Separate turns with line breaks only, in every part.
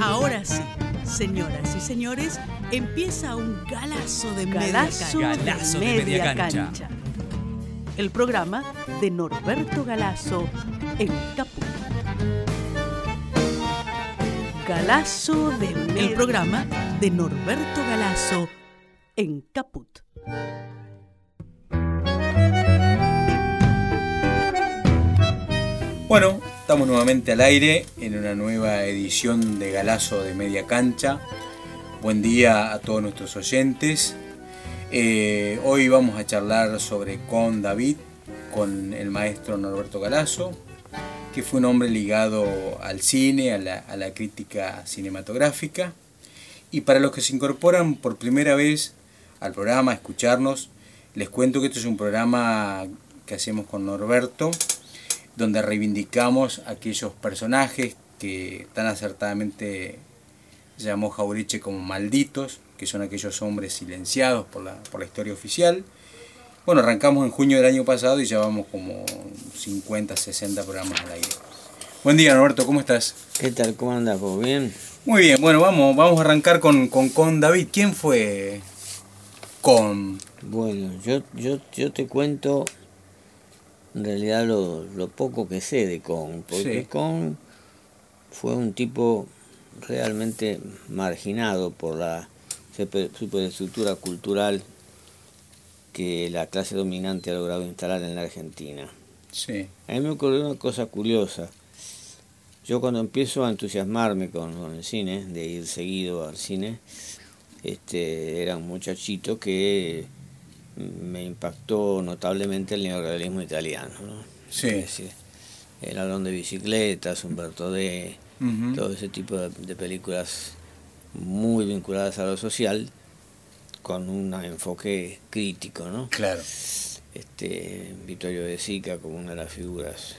Ahora sí, señoras y señores, empieza un galazo de
Galazo
media cancha.
Galazo de media cancha.
El programa de Norberto Galazo en Caput. Galazo de media El programa de Norberto Galazo en Caput.
Bueno, estamos nuevamente al aire en una nueva edición de Galazo de Media Cancha. Buen día a todos nuestros oyentes. Eh, hoy vamos a charlar sobre Con David, con el maestro Norberto Galazo, que fue un hombre ligado al cine, a la, a la crítica cinematográfica. Y para los que se incorporan por primera vez al programa, a escucharnos, les cuento que esto es un programa que hacemos con Norberto, donde reivindicamos aquellos personajes que tan acertadamente llamó Jauriche como malditos, que son aquellos hombres silenciados por la, por la historia oficial. Bueno, arrancamos en junio del año pasado y ya vamos como 50, 60 programas al aire. Buen día Norberto, ¿cómo estás?
¿Qué tal? ¿Cómo andas vos? ¿Bien?
Muy bien, bueno, vamos, vamos a arrancar con, con, con David. ¿Quién fue con?
Bueno, yo, yo, yo te cuento en realidad lo, lo poco que sé de Con, porque
Sí.
Con fue un tipo realmente marginado por la super- superestructura cultural que la clase dominante ha logrado instalar en la Argentina.
Sí,
A mí me ocurrió una cosa curiosa. Yo cuando empiezo a entusiasmarme con, con el cine, de ir seguido al cine, este, era un muchachito que me impactó notablemente el neorrealismo italiano. ¿no?
Sí.
Es decir, el ladrón de bicicletas, Humberto D, todo ese tipo de, de películas muy vinculadas a lo social, con un enfoque crítico, ¿no?
claro.
este Vittorio de Sica como una de las figuras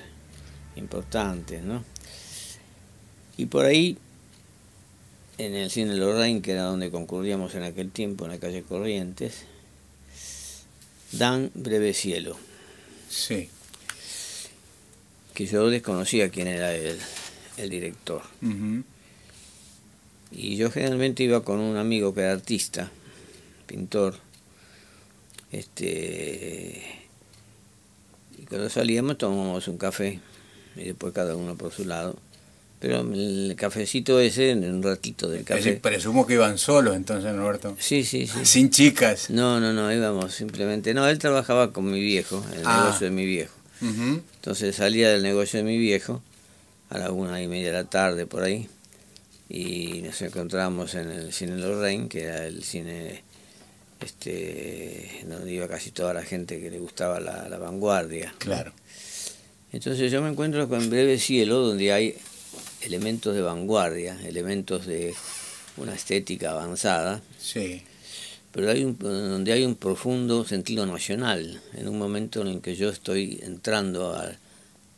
importantes, ¿no? Y por ahí, en el cine Lorraine, que era donde concurríamos en aquel tiempo, en la calle Corrientes, dan Breve Cielo,
Sí.
que yo desconocía quién era el, el director. Y yo generalmente iba con un amigo que era artista, pintor, este y cuando salíamos tomábamos un café y después cada uno por su lado. Pero el cafecito ese, en un ratito del café.
decir, presumo que iban solos entonces, Norberto.
Sí, sí, sí.
Sin chicas.
No, no, no, íbamos simplemente. No, él trabajaba con mi viejo, en el
Ah.
negocio de mi viejo. Entonces salía del negocio de mi viejo a la una y media de la tarde por ahí y nos encontramos en el cine Lorraine, que era el cine este donde iba casi toda la gente que le gustaba la, la vanguardia.
Claro.
Entonces yo me encuentro con Breve Cielo, donde hay elementos de vanguardia, elementos de una estética avanzada,
Sí.
pero hay un, donde hay un profundo sentido nacional, en un momento en el que yo estoy entrando a,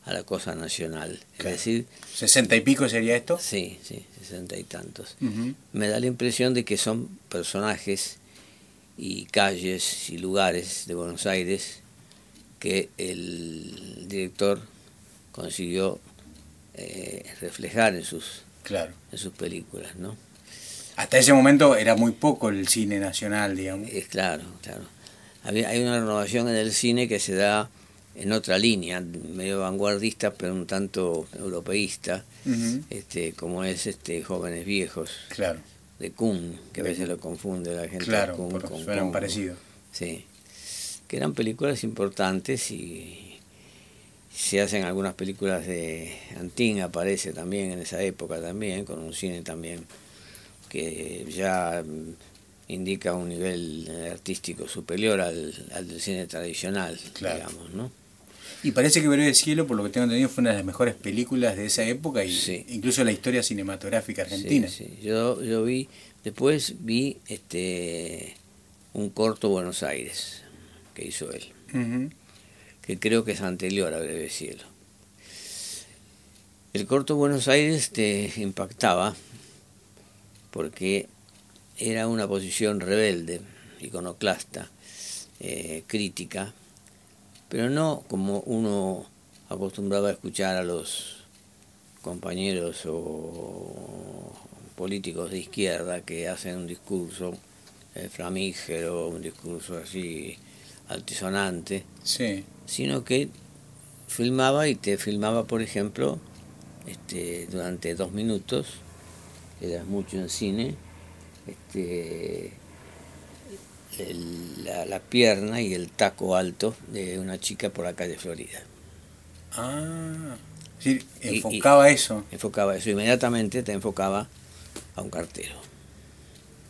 a la cosa nacional.
Claro.
Es decir,
¿Sesenta y pico sería esto?
sí, sí, sesenta y tantos. Me da la impresión de que son personajes y calles y lugares de Buenos Aires que el director consiguió eh, reflejar en sus,
Claro.
en sus películas, ¿no?
Hasta ese momento era muy poco el cine nacional, digamos.
Es claro, claro. Había, hay una renovación en el cine que se da en otra línea, medio vanguardista, pero un tanto europeísta, este, como es este Jóvenes Viejos,
Claro,
de Kuhn, que a veces lo confunde la gente.
claro,
Kuhn con
suenan parecidos.
Sí, que eran películas importantes y se hacen algunas películas de Antín, aparece también en esa época también, con un cine también que ya mm, indica un nivel eh, artístico superior al, al del cine tradicional,
Claro.
digamos, ¿no?
Y parece que Breve Cielo, por lo que tengo entendido, fue una de las mejores películas de esa época y
Sí.
incluso la historia cinematográfica argentina.
Sí, sí. Yo, yo vi, después vi este un corto Buenos Aires que hizo él. Que creo que es anterior a Breve Cielo. El corto Buenos Aires te impactaba porque era una posición rebelde, iconoclasta, eh, crítica, pero no como uno acostumbraba a escuchar a los compañeros o políticos de izquierda que hacen un discurso eh, flamígero, un discurso así altisonante,
Sí.
sino que filmaba y te filmaba, por ejemplo, este, durante dos minutos, que era mucho en cine, este, el- la, la pierna y el taco alto de una chica por la calle Florida.
Ah.
Y-
enfocaba eso.
Enfocaba eso, inmediatamente te enfocaba a un cartero.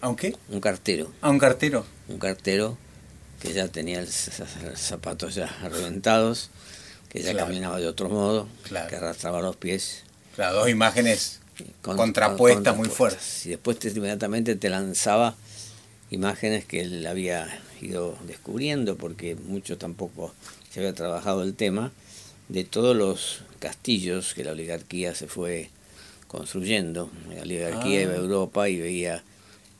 ¿Aunque?
Un cartero,
A un cartero.
un cartero que ya tenía z- zapatos ya reventados, que ya
Claro.
caminaba de otro modo,
Claro.
que arrastraba los pies.
Claro, dos imágenes
con-
contrapuestas
con-
muy fuertes.
Y después te, inmediatamente te lanzaba imágenes que él había ido descubriendo, porque mucho tampoco se había trabajado el tema, de todos los castillos que la oligarquía se fue construyendo. La oligarquía
Ah.
iba a Europa y veía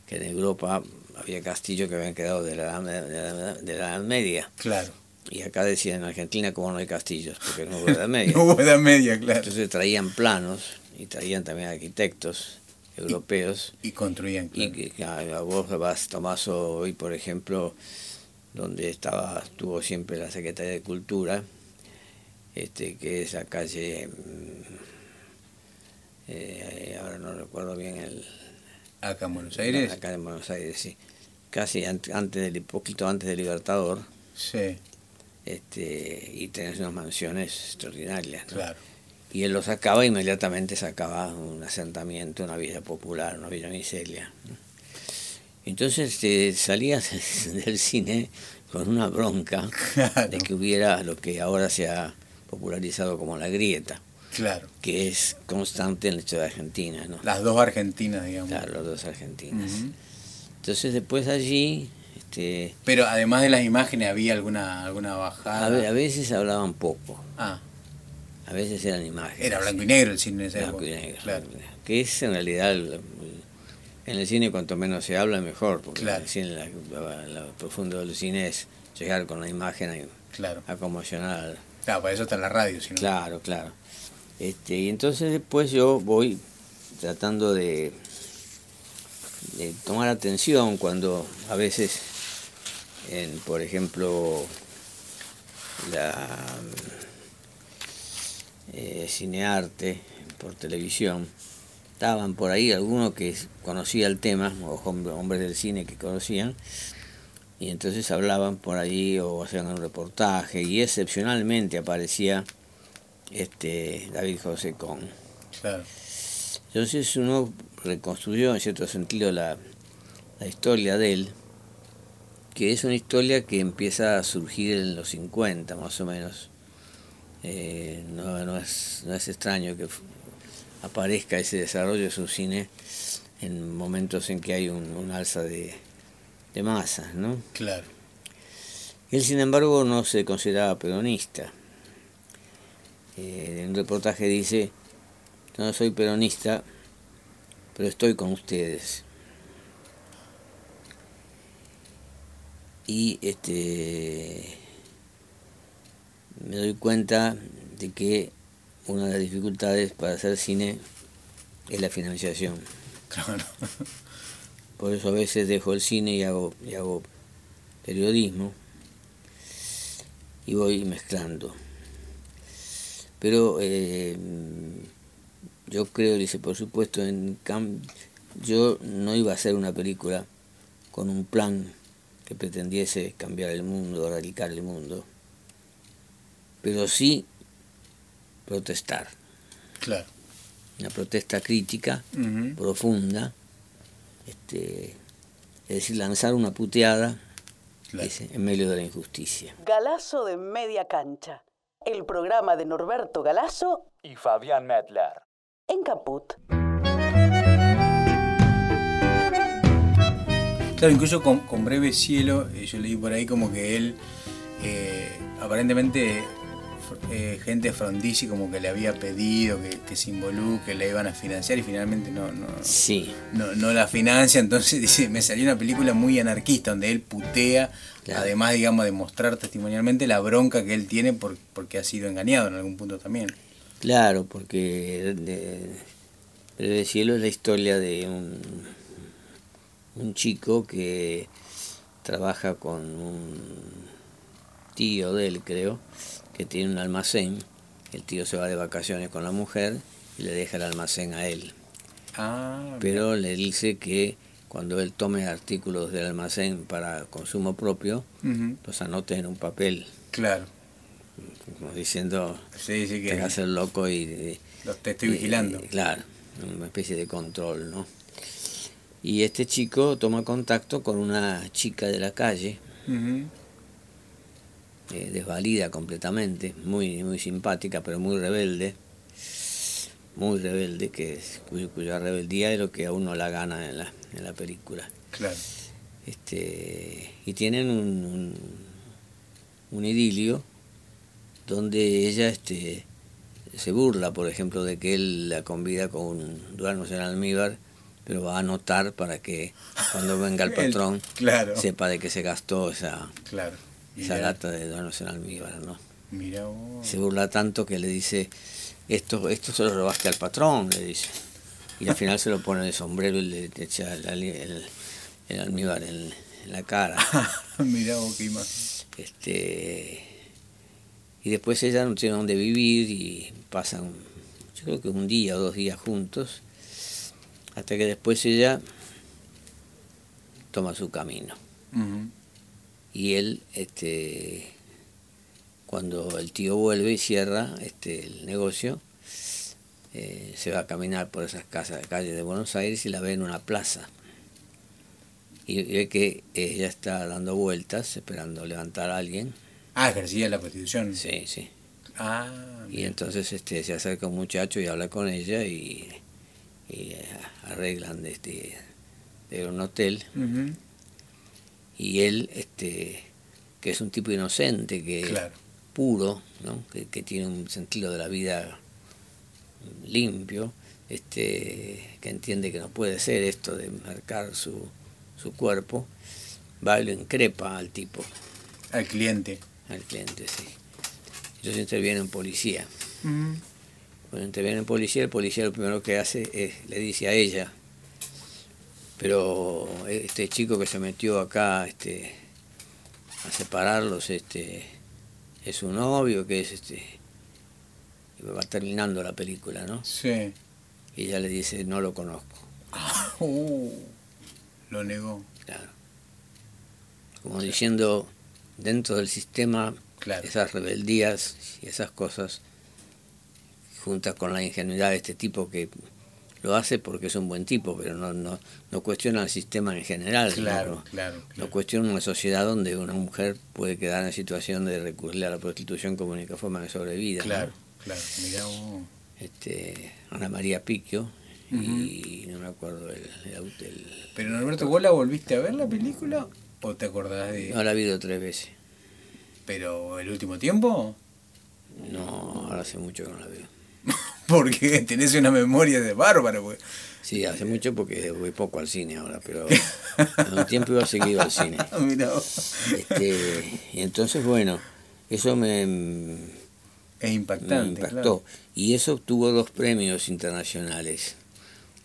que en Europa había castillos que habían quedado de la, de la, de la Edad Media.
Claro.
Y acá decían en Argentina como no hay castillos, porque no hubo Edad Media.
No hubo edad media, claro.
Entonces traían planos y traían también arquitectos europeos.
Y construían,
Y
claro.
a, a vos vas, Tomaso, hoy por ejemplo, donde estaba, estuvo siempre la Secretaría de Cultura, este, que es la calle, mm, eh, ahora no recuerdo bien el...
Acá en Buenos Aires.
Acá en Buenos Aires, sí. Casi ant- antes del, poquito antes del Libertador,
Sí,
este, y tenés unas mansiones extraordinarias. ¿no?
claro.
Y él lo sacaba, inmediatamente sacaba un asentamiento, una villa popular, una villa miseria. Entonces este, salías del cine con una bronca
Claro.
de que hubiera lo que ahora se ha popularizado como la grieta,
Claro.
que es constante en la historia de Argentina, ¿no?
Las dos argentinas, digamos.
Claro, los dos argentinas. Entonces después allí, este,
Pero además de las imágenes, ¿había alguna, alguna bajada?
a, a veces hablaban poco,
Ah,
a veces eran imágenes.
era blanco y negro el cine en esa
Blanco y negro.
Claro.
Que es en realidad, el- en el cine cuanto menos se habla mejor, porque
Claro.
el cine, la- profundo del cine es llegar con la imagen
Claro.
a, a conmocionar.
Claro, para eso está la radio, si no.
Claro, claro. Este, y entonces después yo voy tratando de, tomar atención cuando a veces, por ejemplo, la eh, cinearte por televisión, estaban por ahí algunos que conocía el tema, o hom- hombres del cine que conocían, y entonces hablaban por ahí o hacían un reportaje, y excepcionalmente aparecía este David José Con.
Claro.
Entonces uno reconstruyó en cierto sentido la, la historia de él, que es una historia que empieza a surgir en los 50 más o menos. Eh, no, no es, no es extraño que aparezca ese desarrollo de su cine en momentos en que hay un, un alza de, de masas, ¿no?
Claro.
Él, sin embargo, no se consideraba peronista. Eh, en un reportaje dice, "Yo no soy peronista, pero estoy con ustedes. Y este me doy cuenta de que una de las dificultades para hacer cine es la financiación.
Claro.
Por eso a veces dejo el cine y hago, y hago periodismo y voy mezclando. Pero eh, yo creo, dice, por supuesto, en cam- yo no iba a hacer una película con un plan que pretendiese cambiar el mundo, erradicar el mundo, pero sí protestar,
Claro.
una protesta crítica profunda, este, es decir, lanzar una puteada
Claro.
dice, en medio de la injusticia.
Galazo de Media Cancha. El programa de Norberto Galazo
y Fabián Medler.
en Caput.
Claro, incluso con, con Breve Cielo, eh, yo leí por ahí como que él, eh, aparentemente, eh, gente Frondizi como que le había pedido que, que se involucre, la iban a financiar y finalmente no, no,
Sí,
no, no la financia. Entonces dice, me salió una película muy anarquista donde él putea,
Claro.
además, digamos, de mostrar testimonialmente la bronca que él tiene por, porque ha sido engañado en algún punto también.
claro, porque de- Breve de Cielo es la historia de un, un chico que trabaja con un tío de él, creo, que tiene un almacén. El tío se va de vacaciones con la mujer y le deja el almacén a él.
Ah,
Pero le dice que cuando él tome artículos del almacén para consumo propio, los anote en un papel,
claro.
como diciendo,
Sí, sí
te
que
hagas el loco y... y-
los te estoy
y-
vigilando.
y- claro, una especie de control, ¿no? Y este chico toma contacto con una chica de la calle, eh, desvalida completamente, muy, muy simpática, pero muy rebelde, muy rebelde, que es- cuya rebeldía es lo que a uno la gana en la, en la película.
Claro.
Este, y tienen un, un, un idilio donde ella este, se burla, por ejemplo, de que él la convida con duernos en almíbar, pero va a anotar para que cuando venga el
El-
patrón
claro.
sepa de que se gastó esa,
Claro.
Esa lata de duernos en almíbar, ¿no?
mirá vos.
Se burla tanto que le dice, esto, esto se lo robaste al patrón, le dice. Y al final se lo pone de sombrero y le echa el, ali- el- el almíbar en, en la cara.
mirá vos qué imagen.
Este, y después ella no tiene dónde vivir y pasan, yo creo que un día o dos días juntos, hasta que después ella toma su camino.
Ujú,
Y él, este, cuando el tío vuelve y cierra este, el negocio, eh, se va a caminar por esas casas, calles de Buenos Aires y la ve en una plaza. Y ve que ella está dando vueltas, esperando levantar a alguien.
Ah, ejercía la prostitución.
Sí, sí.
Ah,
Y entonces este, se acerca un muchacho y habla con ella y, y, eh, arreglan de, este, de un hotel.
Ujú,
Y él, este, que es un tipo inocente, que
Claro.
puro, ¿no? que, que tiene un sentido de la vida limpio, este, que entiende que no puede ser esto de marcar su, su cuerpo, va y lo increpa al tipo,
Al cliente.
al cliente, sí. Entonces interviene un policía. Cuando interviene un policía, el policía lo primero que hace es, le dice a ella, pero este chico que se metió acá este, a separarlos, este, es su novio, que es este, va terminando la película, ¿no?
Sí.
Y ella le dice, no lo conozco,
Uh, lo negó.
claro. Como diciendo, dentro del sistema,
Claro.
esas rebeldías y esas cosas, juntas con la ingenuidad de este tipo que lo hace porque es un buen tipo, pero no, no, no cuestiona el sistema en general.
Claro,
¿no?
claro.
No cuestiona una sociedad donde una mujer puede quedar en situación de recurrir a la prostitución como única forma de sobrevida. ¿no?
Claro, claro. Mirá vos.
Este, Ana María Picchio y no me acuerdo el, el, el-
Pero Norberto, ¿vos la volviste a ver la película? ¿O te acordás de.?
no la he visto tres veces.
¿Pero el último tiempo?
No, ahora hace mucho que no la veo.
Porque tenés una memoria de bárbaro. pues.
Sí, hace mucho porque voy poco al cine ahora, pero en un tiempo iba seguido al cine.
Mirá.
Este, y entonces, bueno, eso me, me
Es impactante.
impactó.
claro.
Y eso obtuvo dos premios internacionales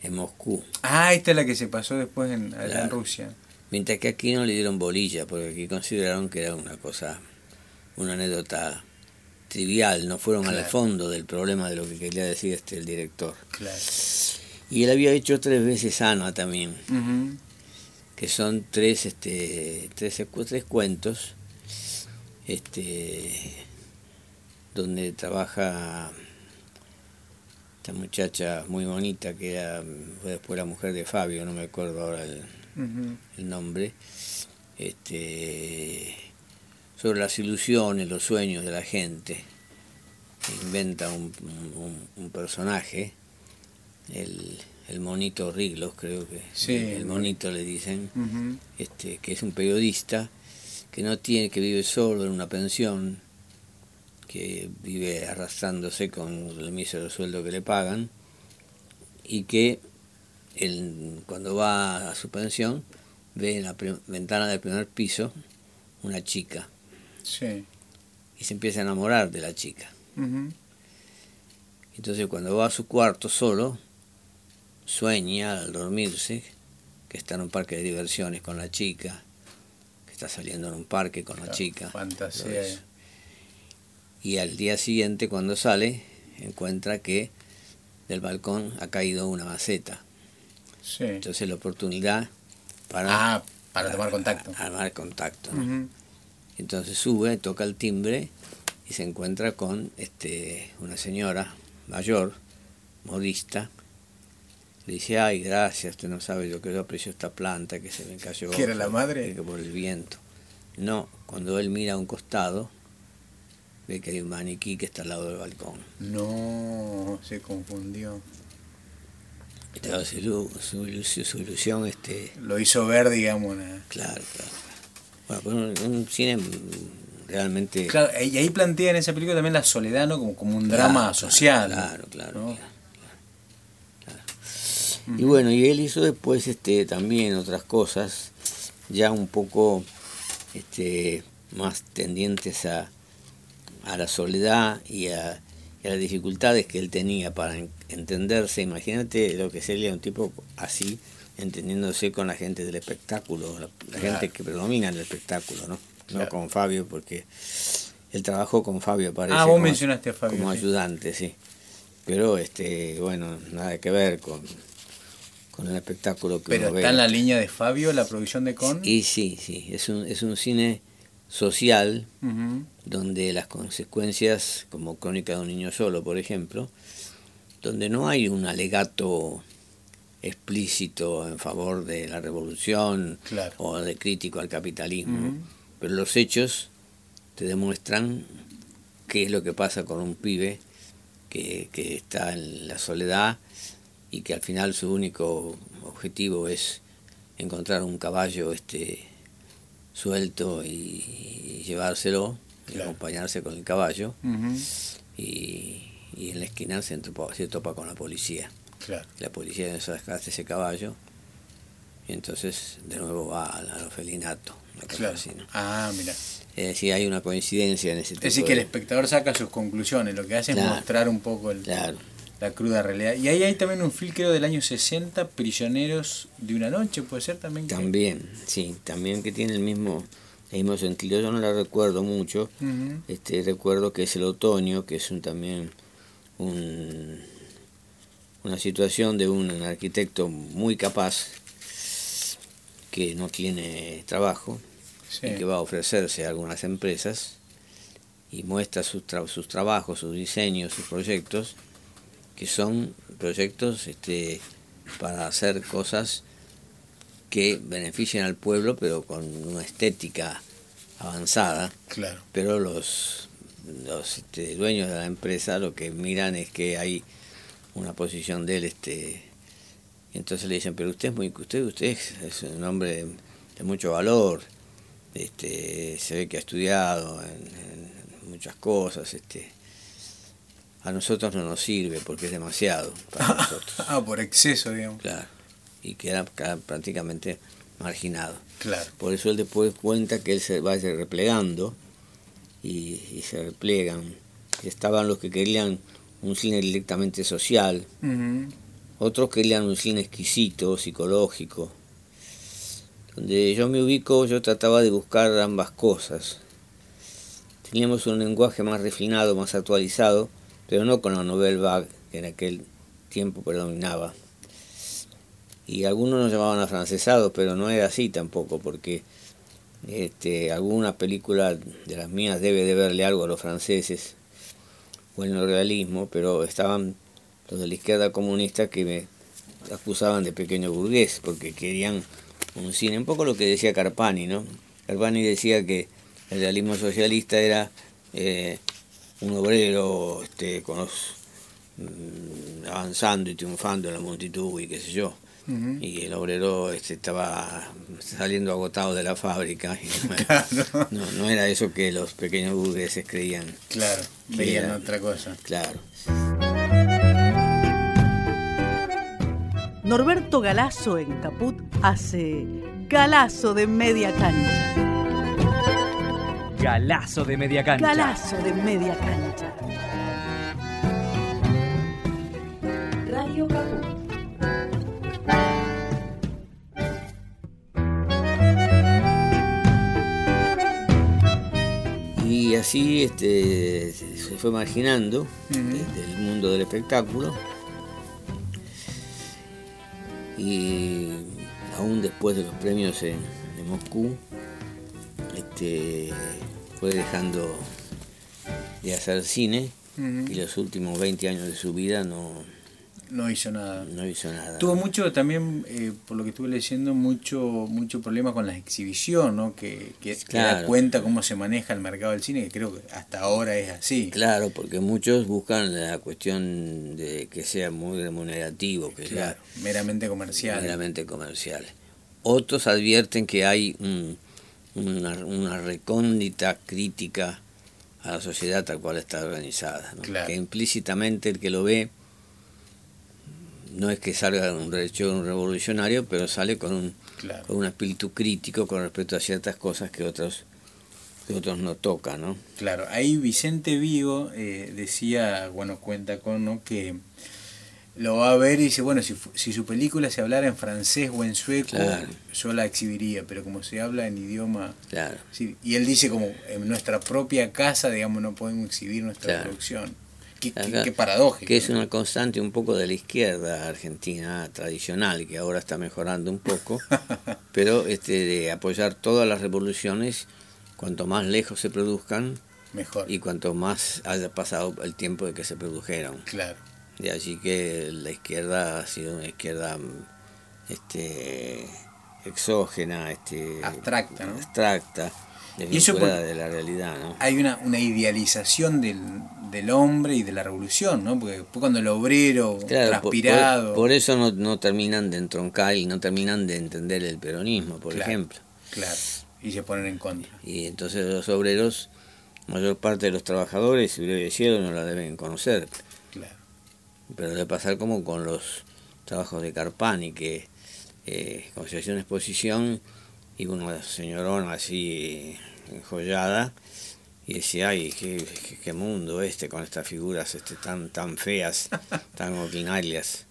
en Moscú.
Ah, esta es la que se pasó después en, en. Rusia.
Mientras que aquí no le dieron bolilla, porque aquí consideraron que era una cosa, una anécdota trivial, no fueron al fondo del problema de lo que quería decir este el director.
Claro.
Y él había hecho tres veces Ana también, que son tres, este, tres, tres cuentos, este, donde trabaja esta muchacha muy bonita que era, fue después la mujer de Fabio, no me acuerdo ahora el, el nombre, este, sobre las ilusiones, los sueños de la gente. Inventa un, un- un personaje, el, el monito Riglos, creo que
Sí.
el monito le dicen, este, que es un periodista que no tiene, que vive solo en una pensión, que vive arrastrándose con el mísero sueldo que le pagan, y que él, cuando va a su pensión ve en la ventana del primer piso una chica
Sí.
y se empieza a enamorar de la chica. Entonces cuando va a su cuarto solo, sueña al dormirse que está en un parque de diversiones con la chica, que está saliendo en un parque con la chica.
Fantasía.
Y al día siguiente, cuando sale, encuentra que del balcón ha caído una maceta.
Sí.
Entonces la oportunidad para,
ah, para tomar contacto.
Armar contacto. Entonces sube, toca el timbre y se encuentra con este, una señora mayor, modista. Le dice, ay, gracias, usted no sabe yo que yo aprecio esta planta que se me cayó.
¿Que era la madre?
Que por el viento. No, cuando él mira a un costado, ve que hay un maniquí que está al lado del balcón.
No, se confundió.
su, su, ilusión este,
lo hizo ver, digamos.
Claro, claro. Bueno, pues un, cine realmente...
Claro, y ahí plantea en esa película también la soledad, ¿no? Como, como un drama social.
Claro, claro, Y bueno, y él hizo después este también otras cosas, ya un poco este, más tendientes a, a la soledad y a, las dificultades que él tenía para entenderse. Imagínate lo que sería un tipo así, entendiéndose con la gente del espectáculo, la, gente que predomina en el espectáculo, ¿no? No con Fabio, porque él trabajó con Fabio, parece.
Ah, vos mencionaste a Fabio.
Como ayudante, sí. Pero, este, bueno, nada que ver con, con el espectáculo que
Pero está en la línea de Fabio la producción de Con.
Y sí, sí, es un, es un cine social, donde las consecuencias, como Crónica de un niño solo, por ejemplo, donde no hay un alegato explícito en favor de la revolución o de crítico al capitalismo, pero los hechos te demuestran qué es lo que pasa con un pibe que, que está en la soledad y que al final su único objetivo es encontrar un caballo este suelto y, llevárselo, y acompañarse con el caballo. y, en la esquina se, topa, con la policía. La policía desgaste ese caballo y entonces de nuevo va al, orfelinato.
Ah, mira.
Es decir, hay una coincidencia en ese tipo
Es decir, que el espectador saca sus conclusiones, lo que hace es mostrar un poco el,
claro
la cruda realidad. Y ahí hay también un film, creo, del año 60, Prisioneros de una noche, ¿puede ser también?
También, sí, también que tiene el mismo, el mismo sentido. Yo no la recuerdo mucho, este recuerdo que es el otoño, que es un también un, una situación de un arquitecto muy capaz que no tiene trabajo y que va a ofrecerse a algunas empresas y muestra sus, sus trabajos, sus diseños, sus proyectos que son proyectos este, para hacer cosas que beneficien al pueblo, pero con una estética avanzada.
Claro.
Pero los, los este, dueños de la empresa lo que miran es que hay una posición de él, este, y entonces le dicen, pero usted es muy, usted, usted es un hombre de, mucho valor, este, se ve que ha estudiado en, en muchas cosas, este, a nosotros no nos sirve porque es demasiado para nosotros.
ah, por exceso, digamos.
Claro. Y queda, prácticamente marginado.
Claro.
Por eso él después cuenta que él se va replegando y, se replegan. Estaban los que querían un cine directamente social, otros querían un cine exquisito, psicológico. Donde yo me ubico, yo trataba de buscar ambas cosas. Teníamos un lenguaje más refinado, más actualizado, pero no con la novel vague que en aquel tiempo predominaba. Y algunos nos llamaban afrancesados, pero no era así tampoco, porque este, alguna película de las mías debe de verle algo a los franceses, o en el realismo, pero estaban los de la izquierda comunista que me acusaban de pequeño burgués, porque querían un cine, un poco lo que decía Carpani, ¿no? Carpani decía que el realismo socialista era eh, un obrero este, con mm, avanzando y triunfando en la multitud y qué sé yo. Y el obrero este, estaba saliendo agotado de la fábrica. Y no, no, era eso que los pequeños burgueses creían.
Claro, veían otra cosa.
Claro.
Norberto Galazo en Caput hace Galazo de media cancha.
Galazo de media cancha.
Galazo de media cancha.
Así este, se fue marginando del mundo del espectáculo. Y aún después de los premios en, Moscú este, fue dejando de hacer cine y los últimos 20 años de su vida no,
no hizo nada.
No hizo nada.
Tuvo mucho también, eh, por lo que estuve leyendo, mucho mucho problema con la exhibición, ¿no? Que, que, da cuenta cómo se maneja el mercado del cine, que creo que hasta ahora es así.
Claro, porque muchos buscan la cuestión de que sea muy remunerativo, que
claro, meramente comercial.
Meramente comercial. Otros advierten que hay una, una recóndita crítica a la sociedad tal cual está organizada, que implícitamente el que lo ve no es que salga un un revolucionario, pero sale con un, con un espíritu crítico con respecto a ciertas cosas que otros que otros no tocan, ¿no?
Claro, ahí Vicente Vigo eh, decía, bueno, cuenta con, ¿no? que lo va a ver y dice, bueno, si, si su película se hablara en francés o en sueco, yo la exhibiría, pero como se habla en idioma...
Claro.
y él dice como en nuestra propia casa, digamos, no podemos exhibir nuestra producción. Qué, paradójico.
Que es una constante un poco de la izquierda argentina tradicional, que ahora está mejorando un poco, pero este de apoyar todas las revoluciones, cuanto más lejos se produzcan,
mejor.
Y cuanto más haya pasado el tiempo de que se produjeron.
Claro.
De allí que la izquierda ha sido una izquierda este exógena, este
abstracta, ¿no?
abstracta de la realidad, ¿no?
Hay una, una idealización del, del, hombre y de la revolución, ¿no? Porque cuando el obrero transpirado...
Por, eso no, no, terminan de entroncar y no terminan de entender el peronismo, por ejemplo.
Claro, y se ponen en contra.
Y entonces los obreros, mayor parte de los trabajadores, de cielo, no la deben conocer.
Claro.
Pero debe pasar como con los trabajos de Carpani, que eh, con una exposición y una señorona así enjollada y decía, ay, qué, qué, mundo este con estas figuras este, tan, tan feas, tan ordinarias.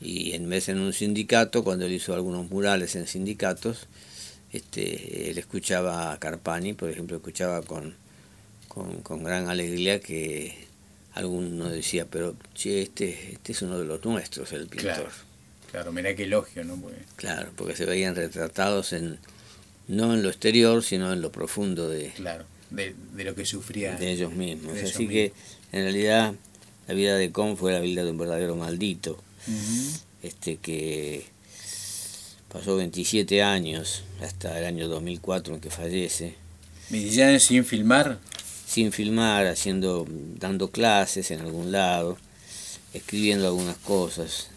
Y en vez en un sindicato, cuando él hizo algunos murales en sindicatos, este, él escuchaba a Carpani, por ejemplo, escuchaba con, con, gran alegría que alguno decía, pero che, este, este es uno de los nuestros, el pintor.
Claro, mira qué elogio, ¿no?
Claro, porque se veían retratados en no en lo exterior, sino en lo profundo de,
claro, de, lo que sufría.
De ellos mismos. Así que, en realidad, la vida de Con fue la vida de un verdadero maldito, este que pasó 27 años, hasta el año 2004 en que fallece.
¿27 años sin filmar?
Sin filmar, haciendo, dando clases en algún lado, escribiendo algunas cosas,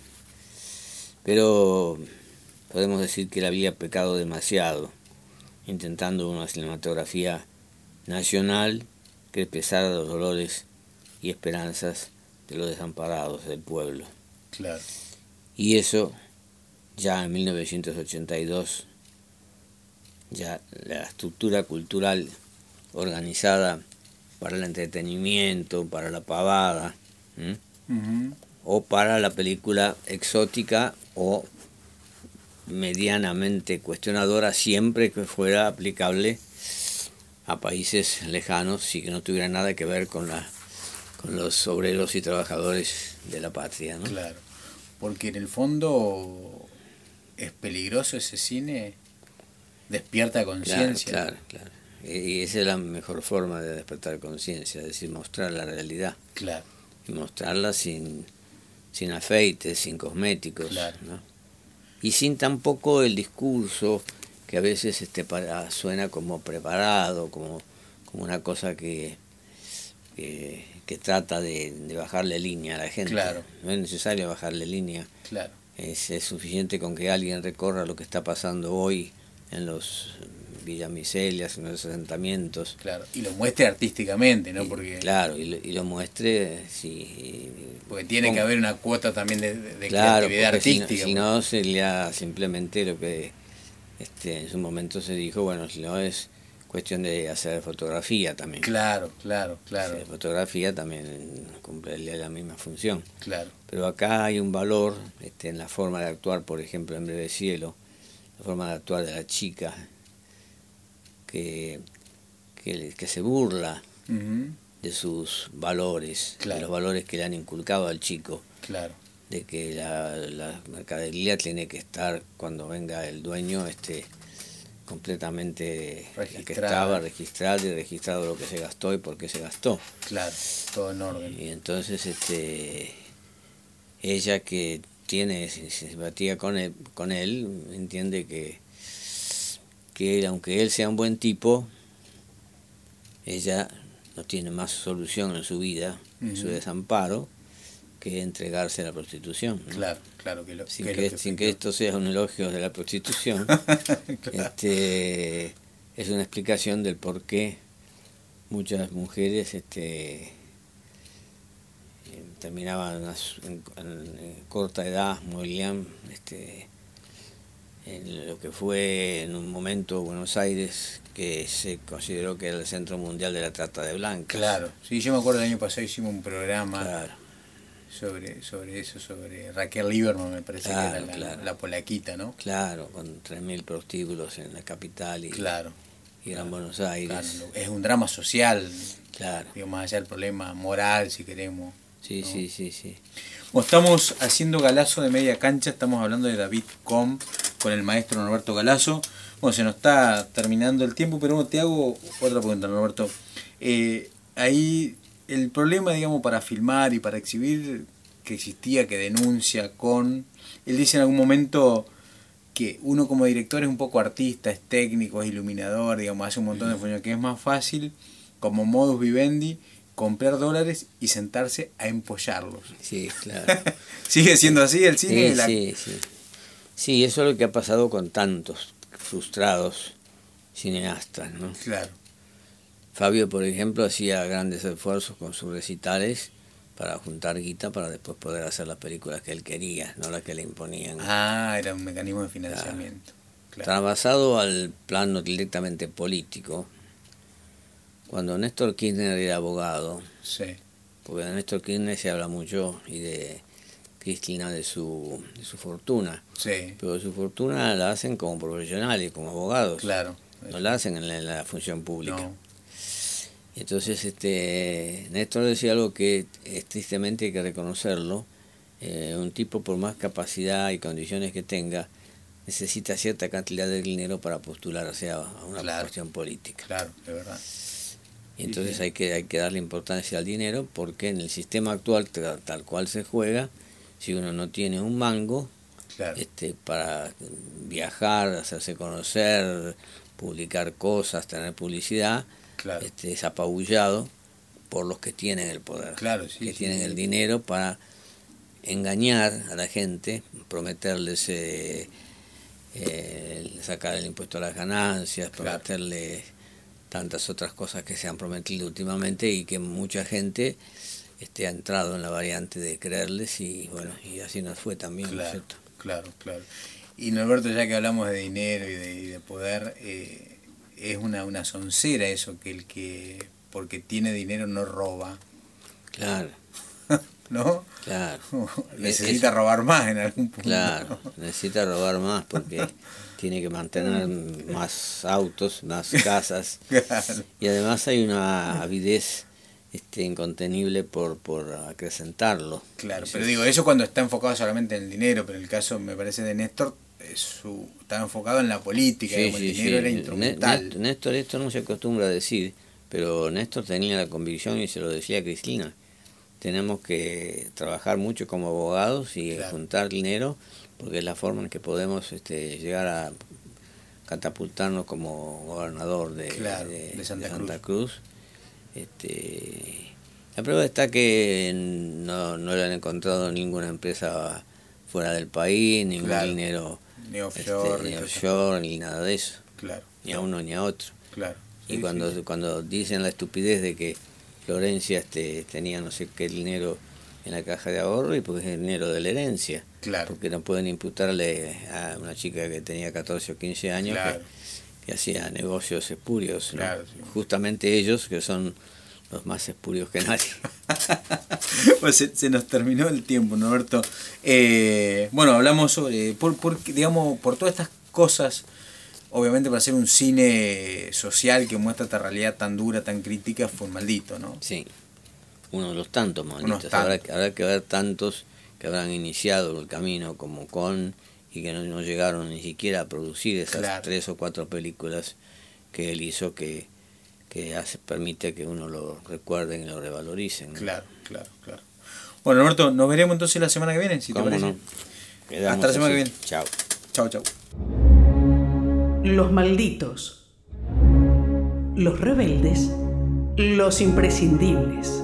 pero podemos decir que él había pecado demasiado, intentando una cinematografía nacional que expresara los dolores y esperanzas de los desamparados del pueblo.
Claro.
Y eso ya en 1982, ya la estructura cultural organizada para el entretenimiento, para la pavada, o para la película exótica o medianamente cuestionadora siempre que fuera aplicable a países lejanos y que no tuviera nada que ver con la con los obreros y trabajadores de la patria, ¿no?
Claro. Porque en el fondo es peligroso ese cine, despierta conciencia.
Claro, claro, Y esa es la mejor forma de despertar conciencia, es decir, mostrar la realidad.
Claro.
Y mostrarla sin, sin afeites, sin cosméticos.
Claro.
¿no? y sin tampoco el discurso que a veces este para, suena como preparado, como, como una cosa que, que, trata de, bajarle línea a la gente.
Claro.
No es necesario bajarle línea.
Claro.
Es, es suficiente con que alguien recorra lo que está pasando hoy en los villamiselias, en los asentamientos.
Claro, y lo muestre artísticamente, ¿no? Porque,
claro, y lo, y lo muestre, sí.
Porque tiene que haber una cuota también de, de creatividad artística.
Si no, sería simplemente lo que este, en su momento se dijo, bueno, si no es cuestión de hacer fotografía también.
Claro, claro, claro.
fotografía también cumple la misma función.
Claro.
Pero acá hay un valor este, en la forma de actuar, por ejemplo, en Breve Cielo, la forma de actuar de la chica, que, que, que se burla de sus valores, de los valores que le han inculcado al chico.
Claro.
De que la, la mercadería tiene que estar cuando venga el dueño este completamente que estaba registrado y registrado lo que se gastó y por qué se gastó.
Claro, todo en orden.
Y entonces este ella que tiene simpatía con él, con él entiende que que aunque él sea un buen tipo, ella no tiene más solución en su vida, en su desamparo, que entregarse a la prostitución.
Claro, claro que lo
Sin, que, sin que esto sea un elogio de la prostitución, este, es una explicación del por qué muchas mujeres este, terminaban en, corta edad, morían este, en lo que fue en un momento Buenos Aires que se consideró que era el centro mundial de la trata de blancas.
Claro, sí, yo me acuerdo el año pasado hicimos un programa sobre, sobre eso, sobre Raquel Lieberman, me parece que era la, polaquita, ¿no?
Claro, con 3.000 prostíbulos en la capital y,
claro,
y Gran Buenos Aires.
es un drama social,
claro.
Digo, más allá del problema moral, si queremos.
Sí, sí, sí, sí.
Bueno, estamos haciendo galazo de media cancha, estamos hablando de David Com con el maestro Norberto Galazo. Bueno, se nos está terminando el tiempo, pero te hago otra pregunta, Norberto. Eh, ahí el problema, digamos, para filmar y para exhibir que existía, que denuncia con... Él dice en algún momento que uno como director es un poco artista, es técnico, es iluminador, digamos, hace un montón de funciones, que es más fácil, como modus vivendi, comprar dólares y sentarse a empollarlos.
Sí, claro.
¿Sigue siendo así el cine?
Sí, sí, sí. Sí, eso es lo que ha pasado con tantos frustrados cineastas, ¿no?
Claro.
Fabio, por ejemplo, hacía grandes esfuerzos con sus recitales para juntar guita para después poder hacer las películas que él quería, no las que le imponían.
Ah, era un mecanismo de financiamiento.
Claro. al plano directamente político, cuando Néstor Kirchner era abogado,
sí.
porque de Néstor Kirchner se habla mucho y de Cristina de su, de su fortuna,
sí.
pero su fortuna la hacen como profesionales, como abogados,
claro.
no la hacen en la, función pública. Entonces, este, Néstor decía algo que es, tristemente hay que reconocerlo. Eh, un tipo, por más capacidad y condiciones que tenga, necesita cierta cantidad de dinero para postularse a una cuestión política.
Claro, de verdad.
Y entonces Hay, que, hay que darle importancia al dinero porque en el sistema actual, tal cual se juega, si uno no tiene un mango este, para viajar, hacerse conocer, publicar cosas, tener publicidad, este, es apabullado por los que tienen el poder, que tienen el dinero para engañar a la gente, prometerles eh, eh, sacar el impuesto a las ganancias, prometerles tantas otras cosas que se han prometido últimamente y que mucha gente este, ha entrado en la variante de creerles y bueno, y así nos fue también,
claro, Claro, claro. Y Norberto, ya que hablamos de dinero y de, poder, eh, es una, una soncera eso, que el que porque tiene dinero no roba.
Claro.
¿No?
Claro.
necesita robar más en algún punto.
Claro, necesita robar más porque tiene que mantener más autos, más casas. Y además hay una avidez este, incontenible por, por acrecentarlo.
Claro, pero digo, eso cuando está enfocado solamente en el dinero, pero en el caso, me parece, de Néstor, su, estaba enfocado en la política, el dinero era instrumental.
Néstor, esto no se acostumbra a decir, pero Néstor tenía la convicción y se lo decía a Cristina. Tenemos que trabajar mucho como abogados y juntar dinero porque es la forma en que podemos este, llegar a catapultarnos como gobernador de,
de, Santa,
Cruz. Este, la prueba está que no, no le han encontrado ninguna empresa fuera del país, ningún dinero
ni offshore,
este, ni, nada de eso.
Claro.
Ni a uno ni a otro.
Claro.
y cuando, cuando dicen la estupidez de que Florencia este, tenía no sé qué dinero en la caja de ahorro y porque es dinero de la herencia.
Claro.
Porque no pueden imputarle a una chica que tenía 14 o 15 años que, hacía negocios espurios. Justamente ellos, que son los más espurios que nadie.
pues se, nos terminó el tiempo, Norberto. Eh, bueno, hablamos sobre, por, por, digamos, por todas estas cosas obviamente para hacer un cine social que muestra esta realidad tan dura, tan crítica, fue un maldito, ¿no?
Sí, uno de los tantos malditos. Habrá, que ver tantos que habrán iniciado el camino como con y que no, llegaron ni siquiera a producir esas tres o cuatro películas que él hizo que, que hace, permite que uno lo recuerde y lo revaloricen.
Claro, claro, claro. Bueno, Norberto, nos veremos entonces la semana que viene, si te parece. Hasta la semana que viene.
Chao.
Chao, chao.
Los malditos. Los rebeldes. Los imprescindibles.